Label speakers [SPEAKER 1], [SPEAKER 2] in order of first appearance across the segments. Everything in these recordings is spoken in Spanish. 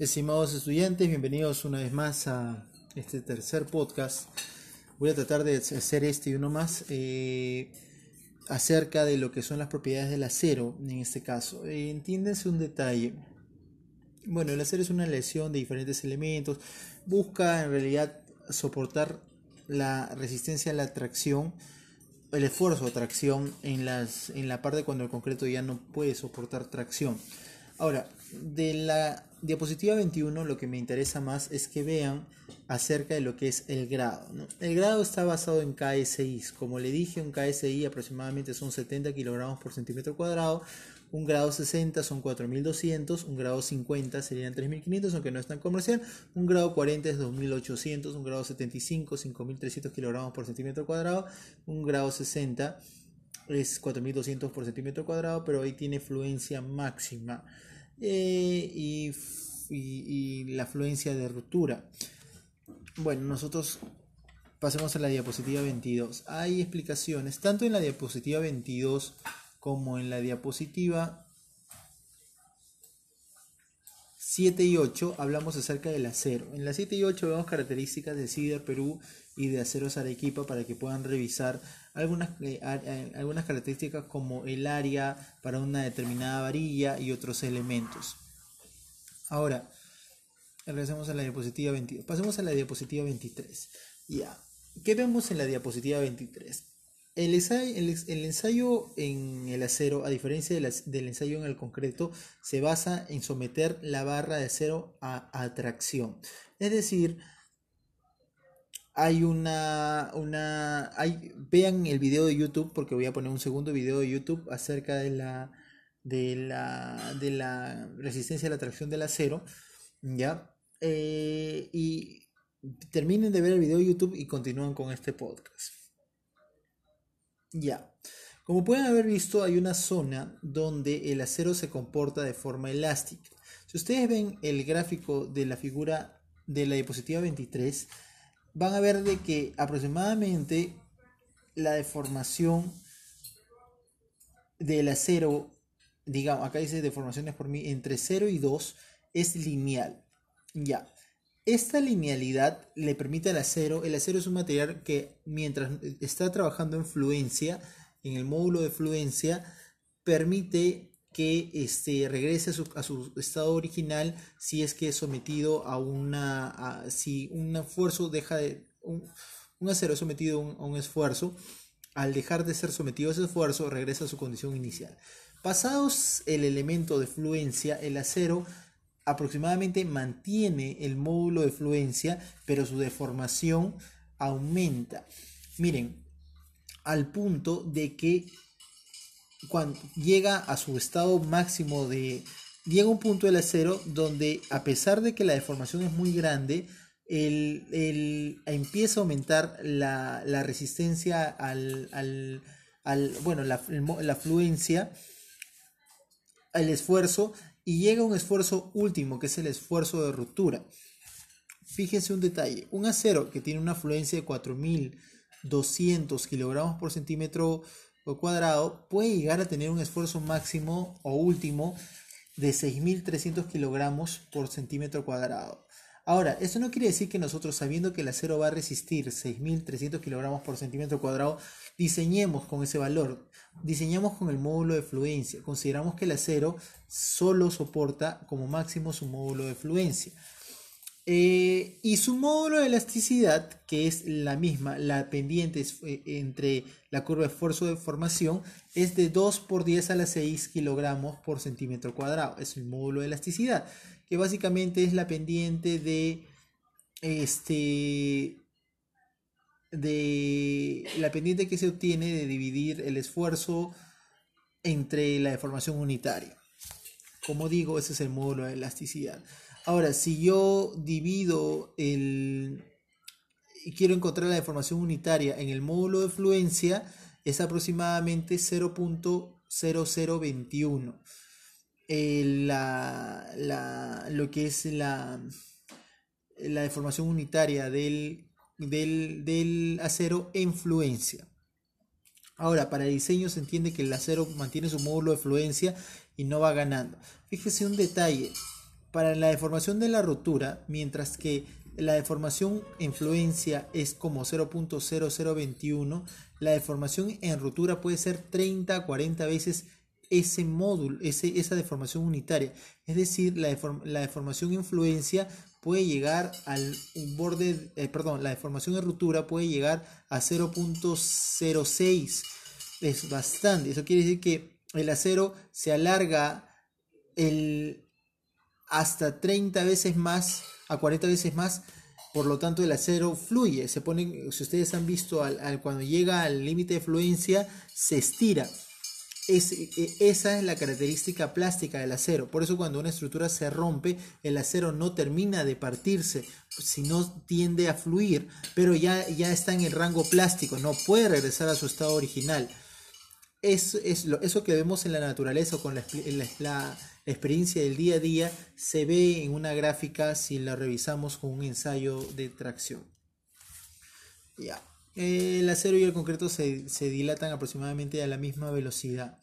[SPEAKER 1] Estimados estudiantes, bienvenidos una vez más a este tercer podcast. Voy a tratar de hacer este y uno más eh, acerca de lo que son las propiedades del acero en este caso. Eh, entiéndense un detalle. Bueno, el acero es una lesión de diferentes elementos. Busca en realidad soportar la resistencia a la tracción, el esfuerzo de tracción en, las, en la parte cuando el concreto ya no puede soportar tracción. Ahora, de la diapositiva 21 lo que me interesa más es que vean acerca de lo que es el grado. El grado está basado en KSI. Como le dije, un KSI aproximadamente son 70 kilogramos por centímetro cuadrado. Un grado 60 son 4200, un grado 50 serían 3500, aunque no es tan comercial. Un grado 40 es 2800, un grado 75 5300 kilogramos por centímetro cuadrado. Un grado 60 es 4200 por centímetro cuadrado, pero ahí tiene fluencia máxima. Eh, y, y, la fluencia de ruptura. Bueno, nosotros pasemos a la diapositiva 22. Hay explicaciones tanto en la diapositiva 22 como en la diapositiva 7 y 8 hablamos acerca del acero. En la 7 y 8 vemos características de CIDA Perú y de aceros Arequipa para que puedan revisar algunas, eh, eh, algunas características como el área para una determinada varilla y otros elementos. Ahora, regresemos a la diapositiva 22. Pasemos a la diapositiva 23. Ya. ¿Qué vemos en la diapositiva 23? El ensayo, en el acero, a diferencia del ensayo en el concreto, se basa en someter la barra de acero a atracción. Es decir, hay una, una hay, vean el video de YouTube porque voy a poner un segundo video de YouTube acerca de la de la, de la resistencia a la tracción del acero ya eh, y terminen de ver el video de YouTube y continúan con este podcast ya como pueden haber visto hay una zona donde el acero se comporta de forma elástica si ustedes ven el gráfico de la figura de la diapositiva 23 van a ver de que aproximadamente la deformación del acero, digamos, acá dice deformaciones por mí, entre 0 y 2 es lineal. Ya. Esta linealidad le permite al acero, el acero es un material que mientras está trabajando en fluencia, en el módulo de fluencia, permite que este, regrese a su, estado original si es que es sometido a una, si un esfuerzo deja de, un, acero es sometido a un, esfuerzo, al dejar de ser sometido a ese esfuerzo regresa a su condición inicial. Pasados el elemento de fluencia, el acero aproximadamente mantiene el módulo de fluencia, pero su deformación aumenta. Miren, al punto de que cuando llega a su estado máximo de... Llega un punto del acero donde a pesar de que la deformación es muy grande, el, empieza a aumentar la, resistencia al, al, bueno, la, la fluencia, al esfuerzo, y llega un esfuerzo último, que es el esfuerzo de ruptura. Fíjense un detalle, un acero que tiene una fluencia de 4200 kilogramos por centímetro cuadrado puede llegar a tener un esfuerzo máximo o último de 6.300 kilogramos por centímetro cuadrado. Ahora, esto no quiere decir que nosotros, sabiendo que el acero va a resistir 6.300 kilogramos por centímetro cuadrado, diseñemos con ese valor, diseñamos con el módulo de fluencia. Consideramos que el acero solo soporta como máximo su módulo de fluencia. Eh, y su módulo de elasticidad, que es la misma, la pendiente eh, entre la curva de esfuerzo de formación, es de 2 por 10 a la 6 kilogramos por centímetro cuadrado. Es el módulo de elasticidad, que básicamente es la pendiente de este de la pendiente que se obtiene de dividir el esfuerzo entre la deformación unitaria. Como digo, ese es el módulo de elasticidad. Ahora, si yo divido el... y quiero encontrar la deformación unitaria en el módulo de fluencia, es aproximadamente 0.0021. la, lo que es la, la deformación unitaria del, del, del acero en fluencia. Ahora, para el diseño se entiende que el acero mantiene su módulo de fluencia y no va ganando. Fíjese un detalle, para la deformación de la rotura, mientras que la deformación influencia es como 0.0021, la deformación en rotura puede ser 30 a 40 veces ese módulo, ese, esa deformación unitaria. Es decir, la, la deformación influencia puede llegar al borde, eh, perdón, la deformación de ruptura puede llegar a 0.06. Es bastante. Eso quiere decir que el acero se alarga el, hasta 30 veces más, a 40 veces más. Por lo tanto, el acero fluye. Se pone, si ustedes han visto, al, cuando llega al límite de fluencia, se estira. Es, e, esa es la característica plástica del acero. Por eso cuando una estructura se rompe, el acero no termina de partirse, sino tiende a fluir, pero ya, ya está en el rango plástico, no puede regresar a su estado original. Es, es lo, eso que vemos en la naturaleza o con la, la, experiencia del día a día se ve en una gráfica si la revisamos con un ensayo de tracción. Ya. El acero y el concreto se, dilatan aproximadamente a la misma velocidad.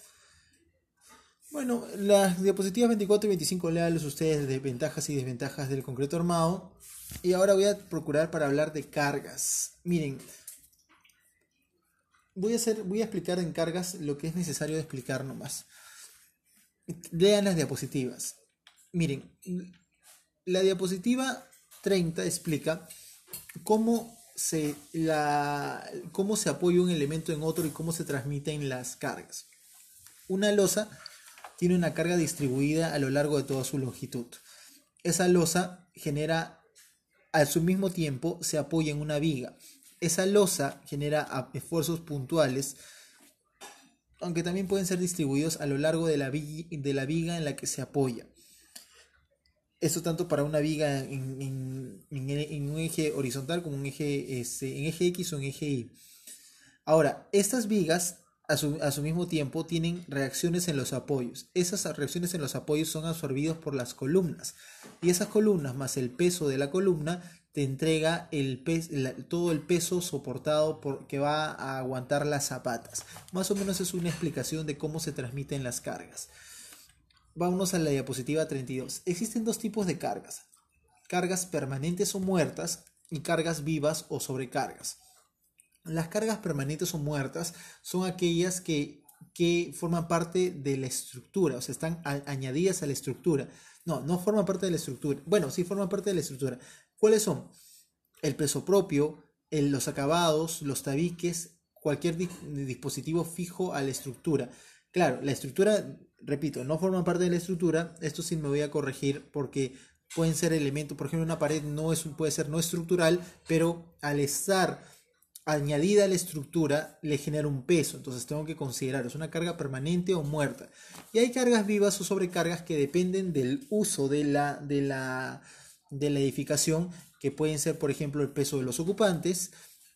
[SPEAKER 1] Bueno, las diapositivas 24 y 25 leales ustedes de ventajas y desventajas del concreto armado. Y ahora voy a procurar para hablar de cargas. Miren, voy a, hacer, voy a explicar en cargas lo que es necesario explicar nomás. Lean las diapositivas. Miren, la diapositiva 30 explica cómo se, cómo se apoya un elemento en otro y cómo se transmiten las cargas. Una losa tiene una carga distribuida a lo largo de toda su longitud. Esa losa genera, a su mismo tiempo, se apoya en una viga. Esa losa genera esfuerzos puntuales aunque también pueden ser distribuidos a lo largo de la, de la viga en la que se apoya. Esto tanto para una viga en, un eje horizontal como un eje, este, en eje X o en eje Y. Ahora, estas vigas a su, a su, mismo tiempo tienen reacciones en los apoyos. Esas reacciones en los apoyos son absorbidas por las columnas. Y esas columnas más el peso de la columna te entrega el todo el peso soportado por, que va a aguantar las zapatas. Más o menos es una explicación de cómo se transmiten las cargas. Vámonos a la diapositiva 32. Existen dos tipos de cargas. Cargas permanentes o muertas y cargas vivas o sobrecargas. Las cargas permanentes o muertas son aquellas que, que forman parte de la estructura, o sea, están añadidas a la estructura. No, no forman parte de la estructura. Bueno, sí forman parte de la estructura, ¿Cuáles son? El peso propio, los acabados, los tabiques, cualquier dispositivo fijo a la estructura. Claro, la estructura, repito, no forma parte de la estructura. Esto sí me voy a corregir porque pueden ser elementos, por ejemplo, una pared no es, puede ser no estructural, pero al estar añadida a la estructura le genera un peso, entonces tengo que considerar, es una carga permanente o muerta. Y hay cargas vivas o sobrecargas que dependen del uso de la, de la, de la edificación, que pueden ser, por ejemplo, el peso de los ocupantes,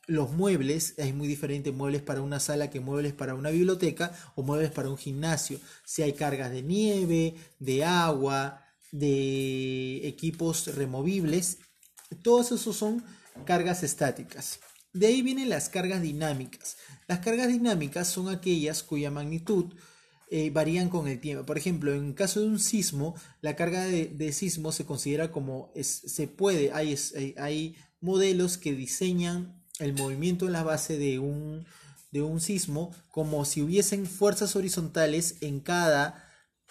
[SPEAKER 1] los muebles, es muy diferente muebles para una sala que muebles para una biblioteca o muebles para un gimnasio. Si hay cargas de nieve, de agua, de equipos removibles, todos esos son cargas estáticas. De ahí vienen las cargas dinámicas. Las cargas dinámicas son aquellas cuya magnitud eh, varían con el tiempo. Por ejemplo, en caso de un sismo, la carga de, sismo se considera como se puede, hay, hay modelos que diseñan el movimiento en la base de un, de un sismo como si hubiesen fuerzas horizontales en cada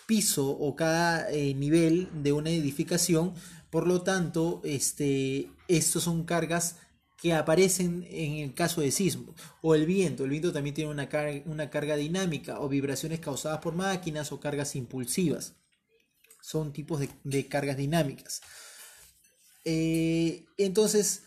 [SPEAKER 1] piso o cada eh, nivel de una edificación. Por lo tanto, este, estos son cargas que aparecen en el caso de sismo. O el viento. El viento también tiene una, carga, una carga dinámica o vibraciones causadas por máquinas o cargas impulsivas. Son tipos de, cargas dinámicas. Eh, entonces,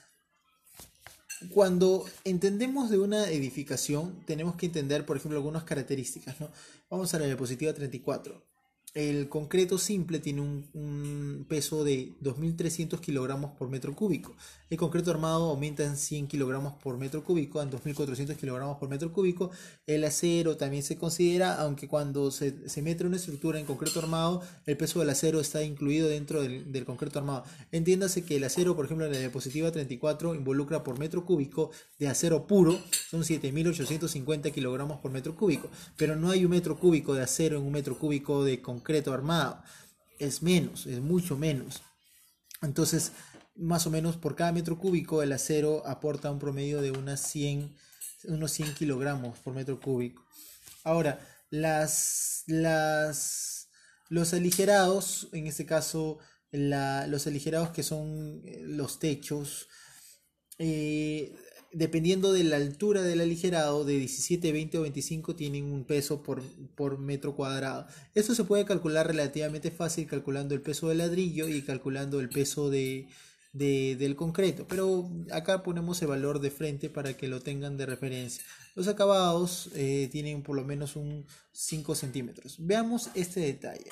[SPEAKER 1] cuando entendemos de una edificación, tenemos que entender, por ejemplo, algunas características. ¿no? Vamos a la diapositiva 34. El concreto simple tiene un, peso de 2.300 kilogramos por metro cúbico. El concreto armado aumenta en 100 kilogramos por metro cúbico, en 2.400 kilogramos por metro cúbico. El acero también se considera, aunque cuando se, mete una estructura en concreto armado, el peso del acero está incluido dentro del, concreto armado. Entiéndase que el acero, por ejemplo, en la diapositiva 34 involucra por metro cúbico de acero puro, son 7.850 kilogramos por metro cúbico, pero no hay un metro cúbico de acero en un metro cúbico de concreto armado. es menos, es mucho menos. Entonces, más o menos por cada metro cúbico el acero aporta un promedio de unas 100, unos 100 kilogramos por metro cúbico. Ahora, las, las, los aligerados, en este caso los aligerados que son eh, los techos, eh, dependiendo de la altura del aligerado, de 17, 20 o 25 tienen un peso por, por, metro cuadrado. Esto se puede calcular relativamente fácil calculando el peso del ladrillo y calculando el peso de, del concreto, pero acá ponemos el valor de frente para que lo tengan de referencia. Los acabados eh, tienen por lo menos un 5 centímetros. Veamos este detalle.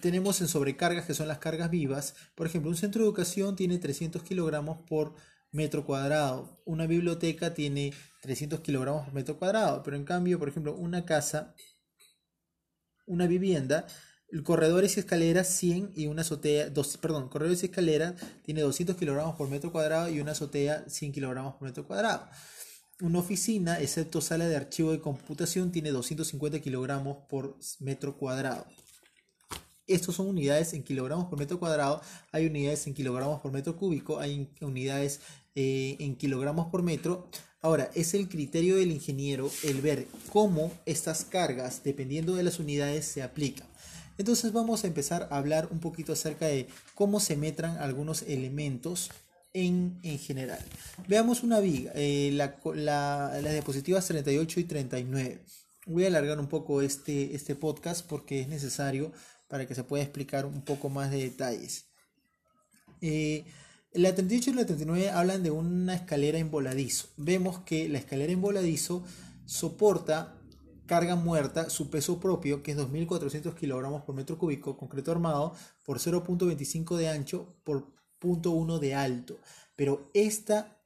[SPEAKER 1] Tenemos en sobrecargas que son las cargas vivas. Por ejemplo, un centro de educación tiene 300 kilogramos por metro cuadrado. Una biblioteca tiene 300 kilogramos por metro cuadrado. Pero en cambio, por ejemplo, una casa, una vivienda Corredores y escaleras 100 y una azotea, dos, perdón, corredores y escaleras tiene 200 kilogramos por metro cuadrado y una azotea 100 kilogramos por metro cuadrado. Una oficina, excepto sala de archivo de computación, tiene 250 kilogramos por metro cuadrado. Estos son unidades en kilogramos por metro cuadrado, hay unidades en kilogramos por metro cúbico, hay unidades eh, en kilogramos por metro. Ahora, es el criterio del ingeniero el ver cómo estas cargas, dependiendo de las unidades, se aplican. Entonces vamos a empezar a hablar un poquito acerca de cómo se metran algunos elementos en, general. Veamos una viga, eh, la, las diapositivas 38 y 39. Voy a alargar un poco este, este podcast porque es necesario para que se pueda explicar un poco más de detalles. Eh, la 38 y la 39 hablan de una escalera en voladizo. Vemos que la escalera en voladizo soporta carga muerta, su peso propio, que es 2.400 kilogramos por metro cúbico, concreto armado, por 0.25 de ancho por 0.1 de alto. Pero esta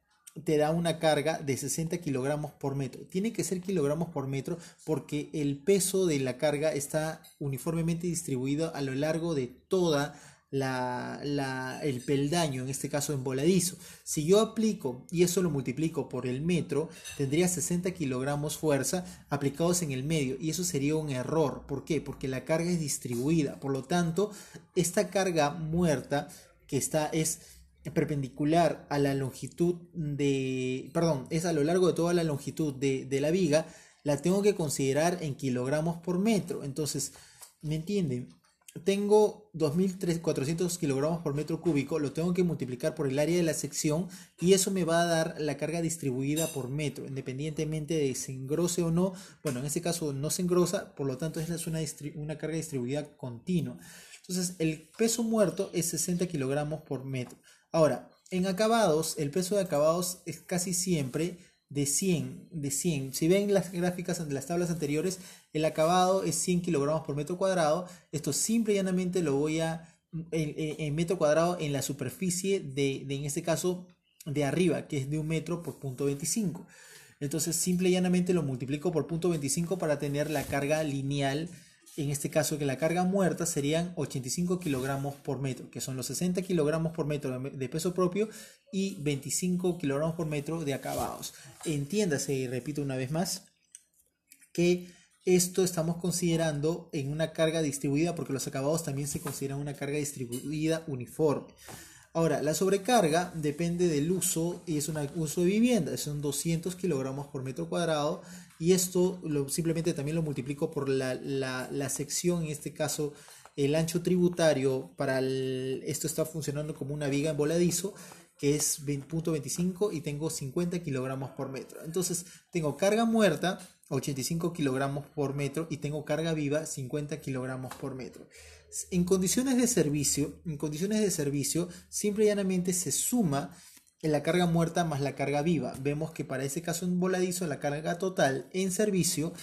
[SPEAKER 1] te da una carga de 60 kilogramos por metro. Tiene que ser kilogramos por metro porque el peso de la carga está uniformemente distribuido a lo largo de toda la, el peldaño, en este caso en voladizo. Si yo aplico y eso lo multiplico por el metro, tendría 60 kilogramos fuerza aplicados en el medio y eso sería un error. ¿Por qué? Porque la carga es distribuida. Por lo tanto, esta carga muerta que está es perpendicular a la longitud de, perdón, es a lo largo de toda la longitud de, de la viga, la tengo que considerar en kilogramos por metro. Entonces, ¿me entienden? Tengo 2.400 kilogramos por metro cúbico, lo tengo que multiplicar por el área de la sección y eso me va a dar la carga distribuida por metro, independientemente de se engrose o no. Bueno, en este caso no se engrosa, por lo tanto es una, una carga distribuida continua. Entonces el peso muerto es 60 kilogramos por metro. Ahora, en acabados, el peso de acabados es casi siempre de 100, de 100. Si ven las gráficas de las tablas anteriores, el acabado es 100 kilogramos por metro cuadrado. Esto simple y llanamente lo voy a, en, metro cuadrado en la superficie de, de, en este caso, de arriba, que es de un metro por punto 25. Entonces, simple y llanamente lo multiplico por punto 25 para tener la carga lineal en este caso que la carga muerta serían 85 kilogramos por metro, que son los 60 kilogramos por metro de peso propio y 25 kilogramos por metro de acabados. Entiéndase, y repito una vez más, que esto estamos considerando en una carga distribuida porque los acabados también se consideran una carga distribuida uniforme. Ahora, la sobrecarga depende del uso y es un uso de vivienda, son 200 kilogramos por metro cuadrado y esto lo, simplemente también lo multiplico por la, sección, en este caso el ancho tributario para esto está funcionando como una viga en voladizo que es 20.25 y tengo 50 kilogramos por metro. Entonces tengo carga muerta 85 kilogramos por metro y tengo carga viva 50 kilogramos por metro. En condiciones de servicio, en condiciones de servicio, simple y llanamente se suma la carga muerta más la carga viva. Vemos que para ese caso en voladizo la carga total en servicio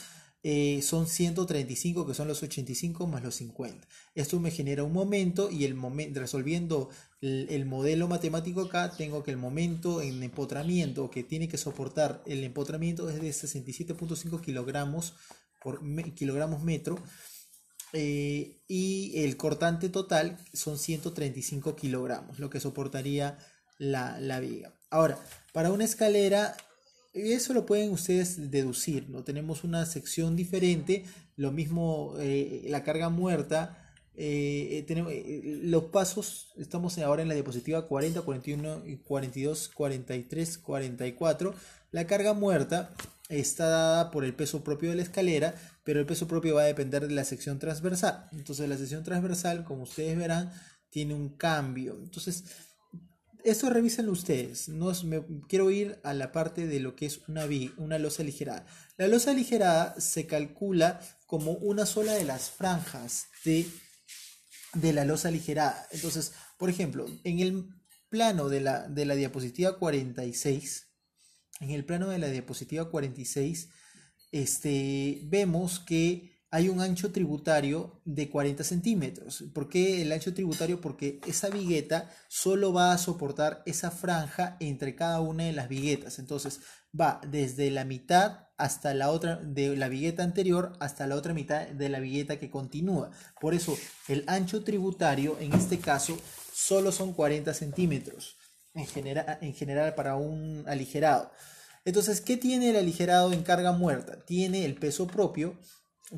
[SPEAKER 1] eh, son 135 que son los 85 más los 50. Esto me genera un momento y el momento resolviendo el, modelo matemático acá tengo que el momento en empotramiento que tiene que soportar el empotramiento es de 67.5 kilogramos por kilogramos metro eh, y el cortante total son 135 kilogramos, lo que soportaría la, la viga. Ahora, para una escalera, eso lo pueden ustedes deducir, ¿no? Tenemos una sección diferente, lo mismo eh, la carga muerta eh, tenemos los pasos, estamos ahora en la diapositiva 40, 41, 42, 43, 44. La carga muerta está dada por el peso propio de la escalera, pero el peso propio va a depender de la sección transversal. Entonces la sección transversal, como ustedes verán, tiene un cambio. Entonces, eso revísenlo ustedes. No me, quiero ir a la parte de lo que es una, una losa aligerada. La losa aligerada se calcula como una sola de las franjas de, de la losa aligerada. Entonces, por ejemplo, en el plano de la, de la diapositiva 46, en el plano de la diapositiva 46, este, vemos que hay un ancho tributario de 40 centímetros. ¿Por qué el ancho tributario? Porque esa vigueta solo va a soportar esa franja entre cada una de las viguetas. Entonces va desde la mitad hasta la otra de la vigueta anterior hasta la otra mitad de la vigueta que continúa. Por eso el ancho tributario en este caso solo son 40 centímetros en general, en general para un aligerado. Entonces, ¿qué tiene el aligerado en carga muerta? Tiene el peso propio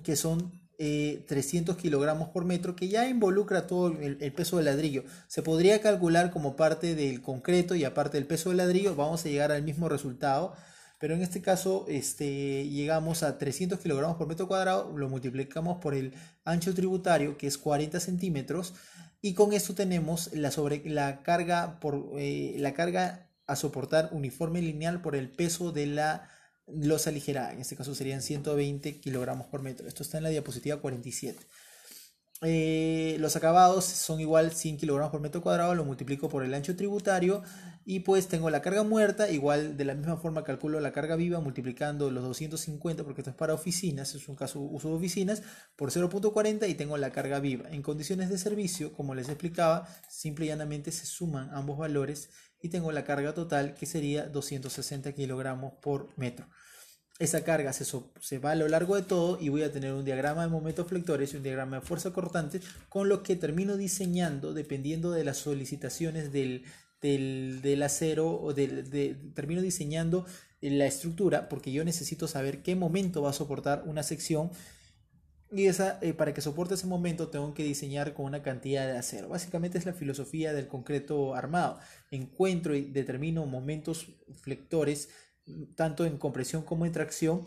[SPEAKER 1] que son 300 eh, kilogramos por metro, que ya involucra todo el, peso del ladrillo. Se podría calcular como parte del concreto y aparte del peso del ladrillo, vamos a llegar al mismo resultado. Pero en este caso este, llegamos a 300 kilogramos por metro cuadrado, lo multiplicamos por el ancho tributario, que es 40 centímetros, y con esto tenemos la, sobre, la, carga, por, eh, la carga a soportar uniforme lineal por el peso de la losa ligera, en este caso serían 120 kilogramos por metro. Esto está en la diapositiva 47. Eh, los acabados son igual 100 kilogramos por metro cuadrado, lo multiplico por el ancho tributario y pues tengo la carga muerta, igual de la misma forma calculo la carga viva multiplicando los 250 porque esto es para oficinas, es un caso uso de oficinas, por 0.40 y tengo la carga viva. En condiciones de servicio, como les explicaba, simple y llanamente se suman ambos valores y tengo la carga total que sería 260 kilogramos por metro. Esa carga se, se, va a lo largo de todo y voy a tener un diagrama de momentos flectores y un diagrama de fuerza cortante con lo que termino diseñando dependiendo de las solicitaciones del, del, acero o del, de, termino diseñando la estructura porque yo necesito saber qué momento va a soportar una sección y esa, eh, para que soporte ese momento tengo que diseñar con una cantidad de acero. Básicamente es la filosofía del concreto armado. Encuentro y determino momentos flectores, tanto en compresión como en tracción.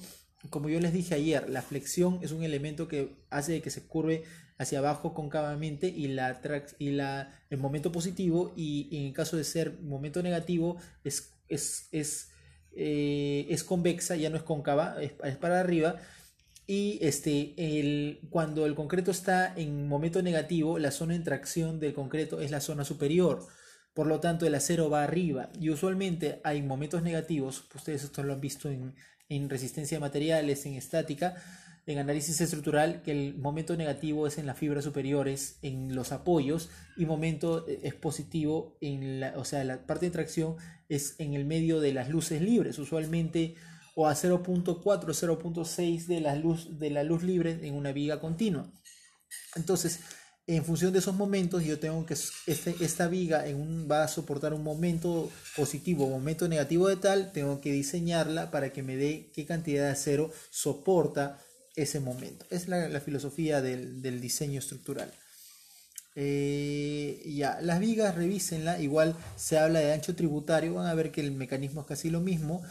[SPEAKER 1] Como yo les dije ayer, la flexión es un elemento que hace que se curve hacia abajo concavamente y, la, y la, el momento positivo y, en el caso de ser momento negativo es, es, es, eh, es convexa, ya no es cóncava, es, para arriba y este, el, cuando el concreto está en momento negativo, la zona de tracción del concreto es la zona superior. Por lo tanto, el acero va arriba. Y usualmente hay momentos negativos, ustedes esto lo han visto en, en resistencia de materiales, en estática, en análisis estructural, que el momento negativo es en las fibras superiores, en los apoyos, y momento eh, es positivo en la, o sea, la parte de tracción es en el medio de las luces libres. Usualmente o a 0.4 0.6 de de la luz libre en una viga continua. Entonces, en función de esos momentos, yo tengo que este, esta viga en un, va a soportar un momento positivo o momento negativo de tal, tengo que diseñarla para que me dé qué cantidad de acero soporta ese momento. Es la, filosofía del, diseño estructural. Eh, ya, las vigas, revísenla. Igual se habla de ancho tributario, van a ver que el mecanismo es casi lo mismo.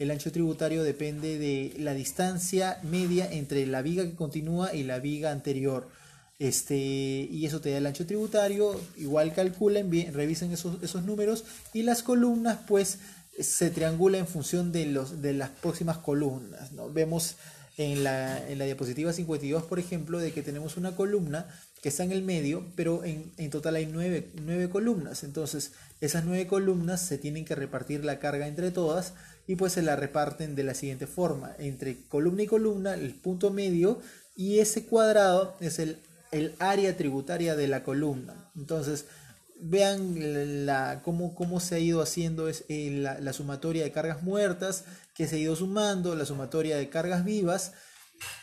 [SPEAKER 1] El ancho tributario depende de la distancia media entre la viga que continúa y la viga anterior. Este, y eso te da el ancho tributario. Igual calculen, revisen esos, esos números. Y las columnas, pues, se triangula en función de, los, de las próximas columnas. ¿no? Vemos en la, en la diapositiva 52, por ejemplo, de que tenemos una columna que está en el medio, pero en, en total hay nueve, nueve, columnas. Entonces, esas nueve columnas se tienen que repartir la carga entre todas y pues se la reparten de la siguiente forma, entre columna y columna, el punto medio y ese cuadrado es el, el área tributaria de la columna. Entonces, vean la, cómo, cómo se ha ido haciendo es, eh, la, sumatoria de cargas muertas, que se ha ido sumando, la sumatoria de cargas vivas,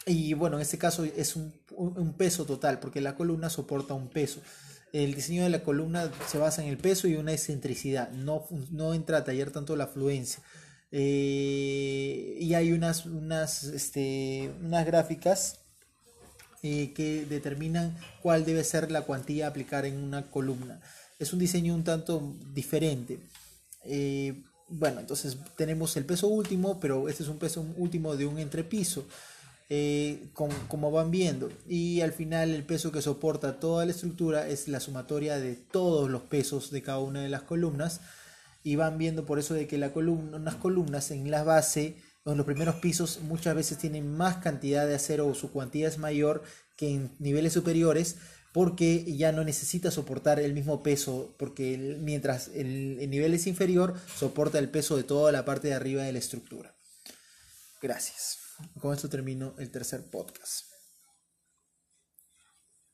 [SPEAKER 1] y bueno, en este caso es un, un, peso total, porque la columna soporta un peso. El diseño de la columna se basa en el peso y una excentricidad, no, no entra a tallar tanto la fluencia. Eh, y hay unas, unas, este, unas gráficas eh, que determinan cuál debe ser la cuantía a aplicar en una columna. Es un diseño un tanto diferente. Eh, bueno, entonces tenemos el peso último, pero este es un peso último de un entrepiso. Eh, como, van viendo. Y al final el peso que soporta toda la estructura es la sumatoria de todos los pesos de cada una de las columnas. Y van viendo por eso de que la unas columnas en la base, en los primeros pisos, muchas veces tienen más cantidad de acero o su cuantía es mayor que en niveles superiores porque ya no necesita soportar el mismo peso, porque mientras el, el nivel es inferior, soporta el peso de toda la parte de arriba de la estructura. Gracias. Con esto termino el tercer podcast.